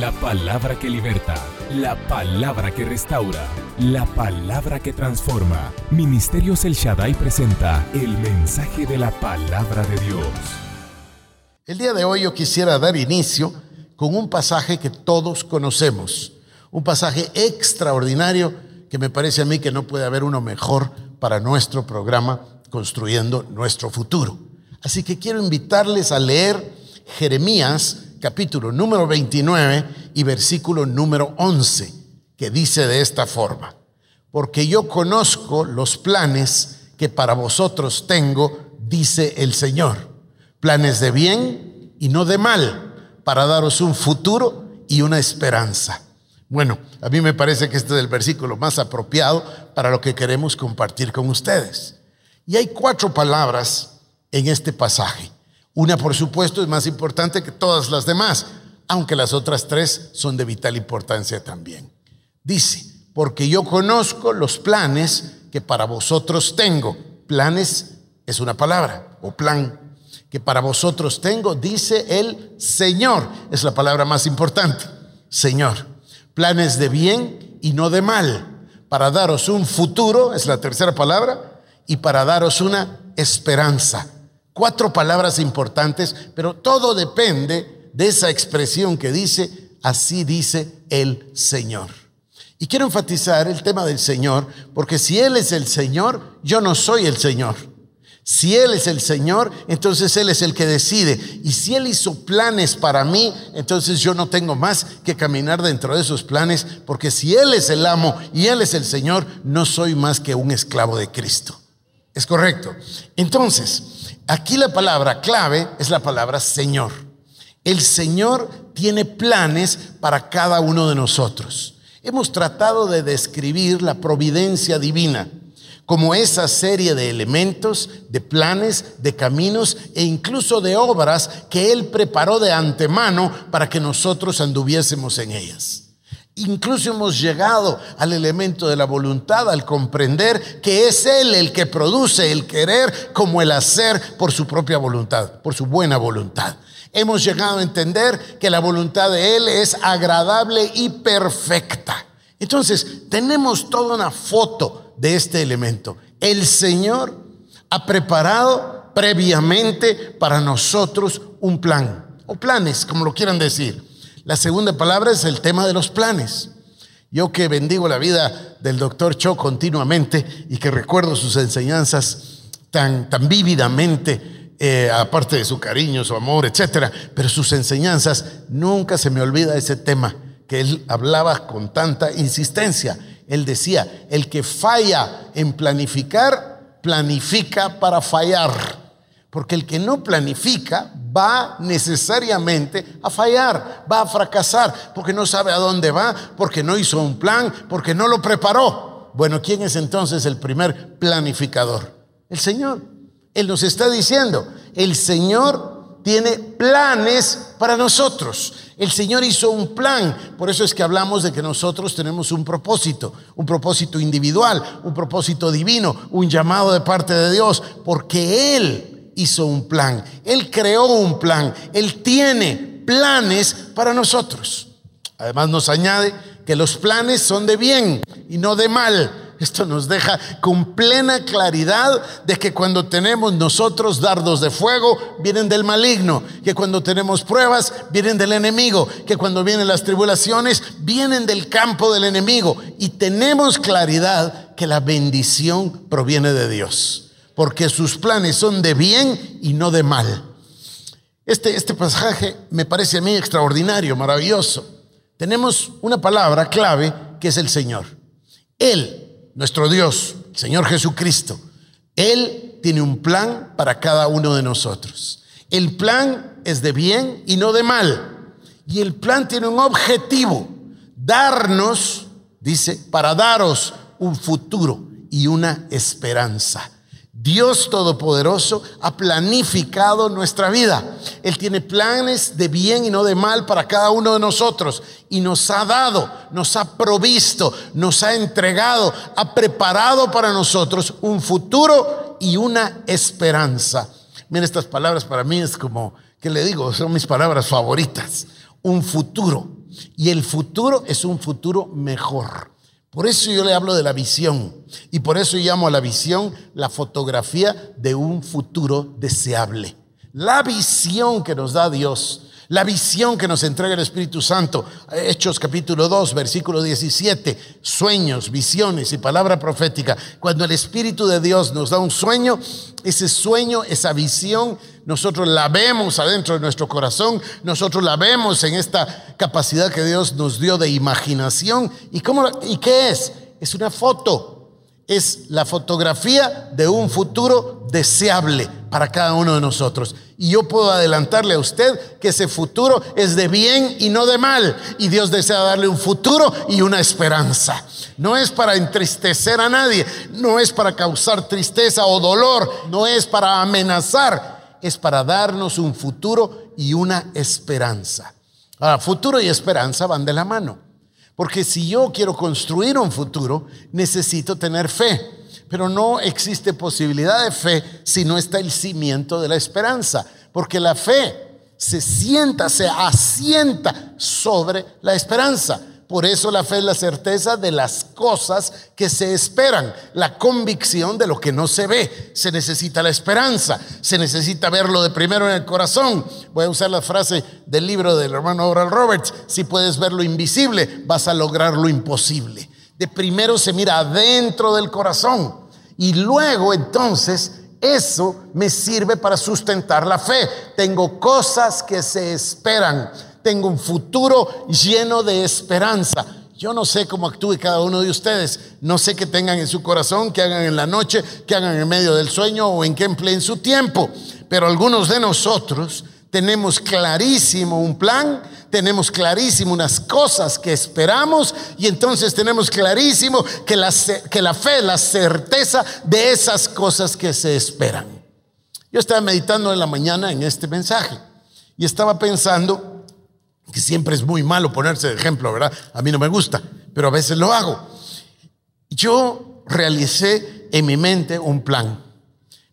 La palabra que liberta, la palabra que restaura, la palabra que transforma. Ministerios El Shaddai presenta el mensaje de la palabra de Dios. El día de hoy yo quisiera dar inicio con un pasaje que todos conocemos, un pasaje extraordinario que me parece a mí que no puede haber uno mejor para nuestro programa construyendo nuestro futuro. Así que quiero invitarles a leer Jeremías capítulo número 29 y versículo número 11, que dice de esta forma, porque yo conozco los planes que para vosotros tengo, dice el Señor, planes de bien y no de mal, para daros un futuro y una esperanza. Bueno, a mí me parece que este es el versículo más apropiado para lo que queremos compartir con ustedes. Y hay cuatro palabras en este pasaje. Una, por supuesto, es más importante que todas las demás, aunque las otras tres son de vital importancia también. Dice, porque yo conozco los planes que para vosotros tengo. Planes es una palabra, o plan, que para vosotros tengo, dice el Señor. Es la palabra más importante, Señor. Planes de bien y no de mal, para daros un futuro, es la tercera palabra, y para daros una esperanza. Cuatro palabras importantes, pero todo depende de esa expresión que dice, así dice el Señor. Y quiero enfatizar el tema del Señor, porque si Él es el Señor, yo no soy el Señor. Si Él es el Señor, entonces Él es el que decide. Y si Él hizo planes para mí, entonces yo no tengo más que caminar dentro de esos planes, porque si Él es el amo y Él es el Señor, no soy más que un esclavo de Cristo. ¿Es correcto? Entonces, Aquí la palabra clave es la palabra Señor. El Señor tiene planes para cada uno de nosotros. Hemos tratado de describir la providencia divina como esa serie de elementos, de planes, de caminos e incluso de obras que Él preparó de antemano para que nosotros anduviésemos en ellas. Incluso hemos llegado al elemento de la voluntad al comprender que es Él el que produce el querer como el hacer por su propia voluntad, por su buena voluntad. Hemos llegado a entender que la voluntad de Él es agradable y perfecta. Entonces, tenemos toda una foto de este elemento. El Señor ha preparado previamente para nosotros un plan, o planes, como lo quieran decir. La segunda palabra es el tema de los planes. Yo que bendigo la vida del doctor Cho continuamente y que recuerdo sus enseñanzas tan, tan vívidamente, eh, aparte de su cariño, su amor, etcétera, pero sus enseñanzas, nunca se me olvida ese tema que él hablaba con tanta insistencia. Él decía, el que falla en planificar, planifica para fallar. Porque el que no planifica va necesariamente a fallar, va a fracasar, porque no sabe a dónde va, porque no hizo un plan, porque no lo preparó. Bueno, ¿quién es entonces el primer planificador? El Señor. Él nos está diciendo, el Señor tiene planes para nosotros. El Señor hizo un plan, por eso es que hablamos de que nosotros tenemos un propósito, un propósito individual, un propósito divino, un llamado de parte de Dios, porque Él hizo un plan, Él creó un plan, Él tiene planes para nosotros. Además nos añade que los planes son de bien y no de mal. Esto nos deja con plena claridad de que cuando tenemos nosotros dardos de fuego, vienen del maligno, que cuando tenemos pruebas, vienen del enemigo, que cuando vienen las tribulaciones, vienen del campo del enemigo. Y tenemos claridad que la bendición proviene de Dios porque sus planes son de bien y no de mal. Este, este pasaje me parece a mí extraordinario, maravilloso. Tenemos una palabra clave que es el Señor. Él, nuestro Dios, el Señor Jesucristo, Él tiene un plan para cada uno de nosotros. El plan es de bien y no de mal. Y el plan tiene un objetivo, darnos, dice, para daros un futuro y una esperanza. Dios Todopoderoso ha planificado nuestra vida. Él tiene planes de bien y no de mal para cada uno de nosotros. Y nos ha dado, nos ha provisto, nos ha entregado, ha preparado para nosotros un futuro y una esperanza. Miren, estas palabras para mí es como, ¿qué le digo? Son mis palabras favoritas. Un futuro. Y el futuro es un futuro mejor. Por eso yo le hablo de la visión. Y por eso llamo a la visión la fotografía de un futuro deseable. La visión que nos da Dios la visión que nos entrega el Espíritu Santo, Hechos capítulo 2, versículo 17, sueños, visiones y palabra profética. Cuando el Espíritu de Dios nos da un sueño, ese sueño, esa visión, nosotros la vemos adentro de nuestro corazón, nosotros la vemos en esta capacidad que Dios nos dio de imaginación. ¿Y, cómo, ¿y qué es? Es una foto es la fotografía de un futuro deseable para cada uno de nosotros. Y yo puedo adelantarle a usted que ese futuro es de bien y no de mal. Y Dios desea darle un futuro y una esperanza. No es para entristecer a nadie, no es para causar tristeza o dolor, no es para amenazar, es para darnos un futuro y una esperanza. Ahora, futuro y esperanza van de la mano. Porque si yo quiero construir un futuro, necesito tener fe. Pero no existe posibilidad de fe si no está el cimiento de la esperanza. Porque la fe se sienta, se asienta sobre la esperanza. Por eso la fe es la certeza de las cosas que se esperan, la convicción de lo que no se ve. Se necesita la esperanza, se necesita verlo de primero en el corazón. Voy a usar la frase del libro del hermano Oral Roberts, si puedes ver lo invisible, vas a lograr lo imposible. De primero se mira adentro del corazón y luego entonces eso me sirve para sustentar la fe. Tengo cosas que se esperan tengo un futuro lleno de esperanza. Yo no sé cómo actúe cada uno de ustedes. No sé qué tengan en su corazón, qué hagan en la noche, qué hagan en medio del sueño o en qué empleen su tiempo. Pero algunos de nosotros tenemos clarísimo un plan, tenemos clarísimo unas cosas que esperamos y entonces tenemos clarísimo que la, que la fe la certeza de esas cosas que se esperan. Yo estaba meditando en la mañana en este mensaje y estaba pensando que siempre es muy malo ponerse de ejemplo, ¿verdad? A mí no me gusta, pero a veces lo hago. Yo realicé en mi mente un plan.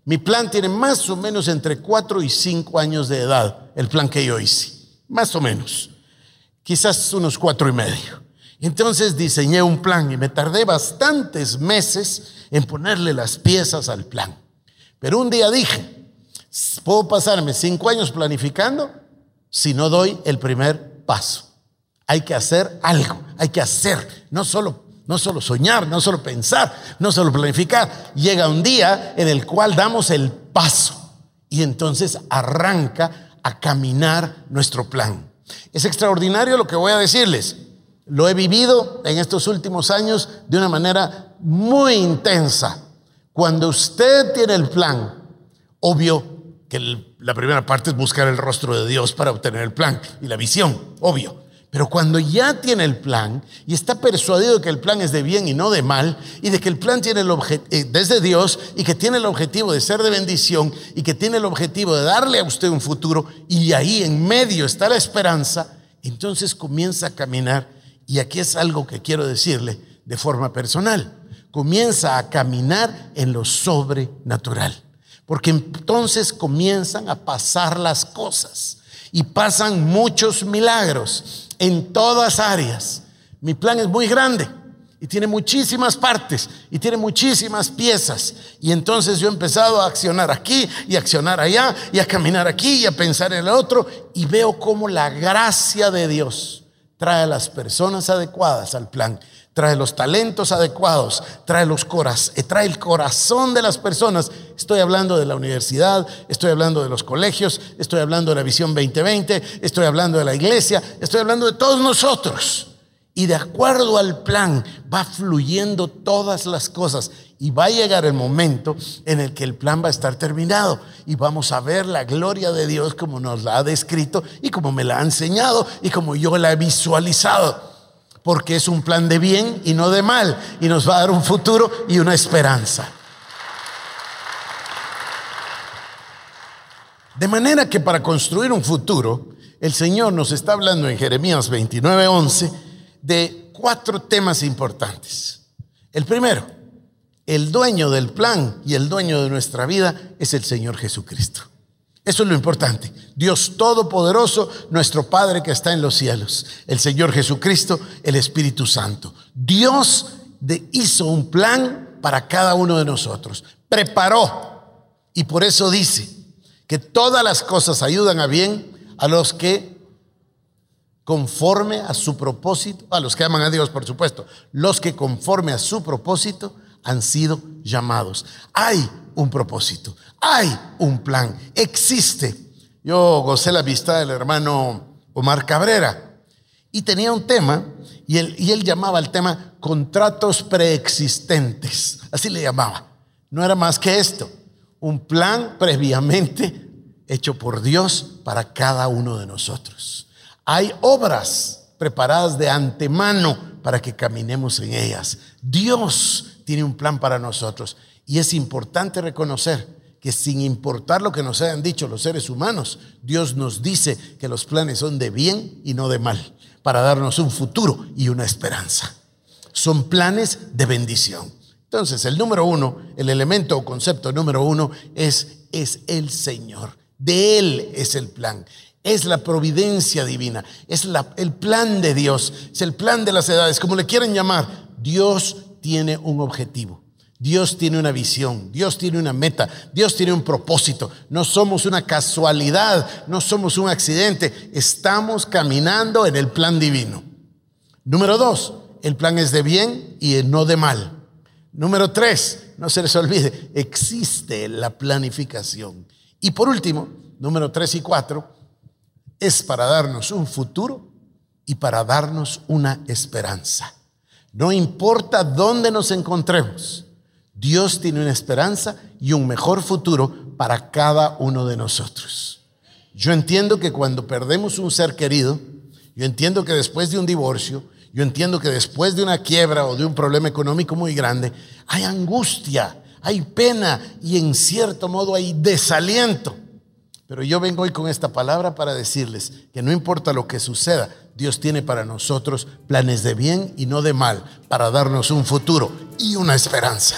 Mi plan tiene más o menos entre 4 y 5 años de edad, el plan que yo hice, más o menos, quizás unos cuatro y medio. Entonces diseñé un plan y me tardé bastantes meses en ponerle las piezas al plan. Pero un día dije, ¿puedo pasarme cinco años planificando? si no doy el primer paso. Hay que hacer algo, hay que hacer, no solo, no solo soñar, no solo pensar, no solo planificar. Llega un día en el cual damos el paso y entonces arranca a caminar nuestro plan. Es extraordinario lo que voy a decirles. Lo he vivido en estos últimos años de una manera muy intensa. Cuando usted tiene el plan, obvio que la primera parte es buscar el rostro de Dios para obtener el plan y la visión, obvio. Pero cuando ya tiene el plan y está persuadido de que el plan es de bien y no de mal, y de que el plan tiene el eh, desde Dios y que tiene el objetivo de ser de bendición y que tiene el objetivo de darle a usted un futuro, y ahí en medio está la esperanza, entonces comienza a caminar. Y aquí es algo que quiero decirle de forma personal. Comienza a caminar en lo sobrenatural. Porque entonces comienzan a pasar las cosas y pasan muchos milagros en todas áreas. Mi plan es muy grande y tiene muchísimas partes y tiene muchísimas piezas. Y entonces yo he empezado a accionar aquí y a accionar allá y a caminar aquí y a pensar en el otro y veo cómo la gracia de Dios trae a las personas adecuadas al plan trae los talentos adecuados, trae, los eh, trae el corazón de las personas. Estoy hablando de la universidad, estoy hablando de los colegios, estoy hablando de la visión 2020, estoy hablando de la iglesia, estoy hablando de todos nosotros. Y de acuerdo al plan va fluyendo todas las cosas y va a llegar el momento en el que el plan va a estar terminado y vamos a ver la gloria de Dios como nos la ha descrito y como me la ha enseñado y como yo la he visualizado porque es un plan de bien y no de mal, y nos va a dar un futuro y una esperanza. De manera que para construir un futuro, el Señor nos está hablando en Jeremías 29:11 de cuatro temas importantes. El primero, el dueño del plan y el dueño de nuestra vida es el Señor Jesucristo. Eso es lo importante. Dios Todopoderoso, nuestro Padre que está en los cielos, el Señor Jesucristo, el Espíritu Santo. Dios hizo un plan para cada uno de nosotros. Preparó. Y por eso dice que todas las cosas ayudan a bien a los que conforme a su propósito, a los que aman a Dios, por supuesto, los que conforme a su propósito han sido llamados. Hay un propósito, hay un plan, existe. Yo gocé la vista del hermano Omar Cabrera y tenía un tema y él, y él llamaba el tema contratos preexistentes, así le llamaba. No era más que esto, un plan previamente hecho por Dios para cada uno de nosotros. Hay obras preparadas de antemano para que caminemos en ellas. Dios tiene un plan para nosotros. Y es importante reconocer que sin importar lo que nos hayan dicho los seres humanos, Dios nos dice que los planes son de bien y no de mal, para darnos un futuro y una esperanza. Son planes de bendición. Entonces, el número uno, el elemento o concepto número uno es, es el Señor. De Él es el plan. Es la providencia divina. Es la, el plan de Dios. Es el plan de las edades, como le quieren llamar. Dios tiene un objetivo. Dios tiene una visión, Dios tiene una meta, Dios tiene un propósito. No somos una casualidad, no somos un accidente, estamos caminando en el plan divino. Número dos, el plan es de bien y no de mal. Número tres, no se les olvide, existe la planificación. Y por último, número tres y cuatro, es para darnos un futuro y para darnos una esperanza. No importa dónde nos encontremos, Dios tiene una esperanza y un mejor futuro para cada uno de nosotros. Yo entiendo que cuando perdemos un ser querido, yo entiendo que después de un divorcio, yo entiendo que después de una quiebra o de un problema económico muy grande, hay angustia, hay pena y en cierto modo hay desaliento. Pero yo vengo hoy con esta palabra para decirles que no importa lo que suceda, Dios tiene para nosotros planes de bien y no de mal, para darnos un futuro y una esperanza.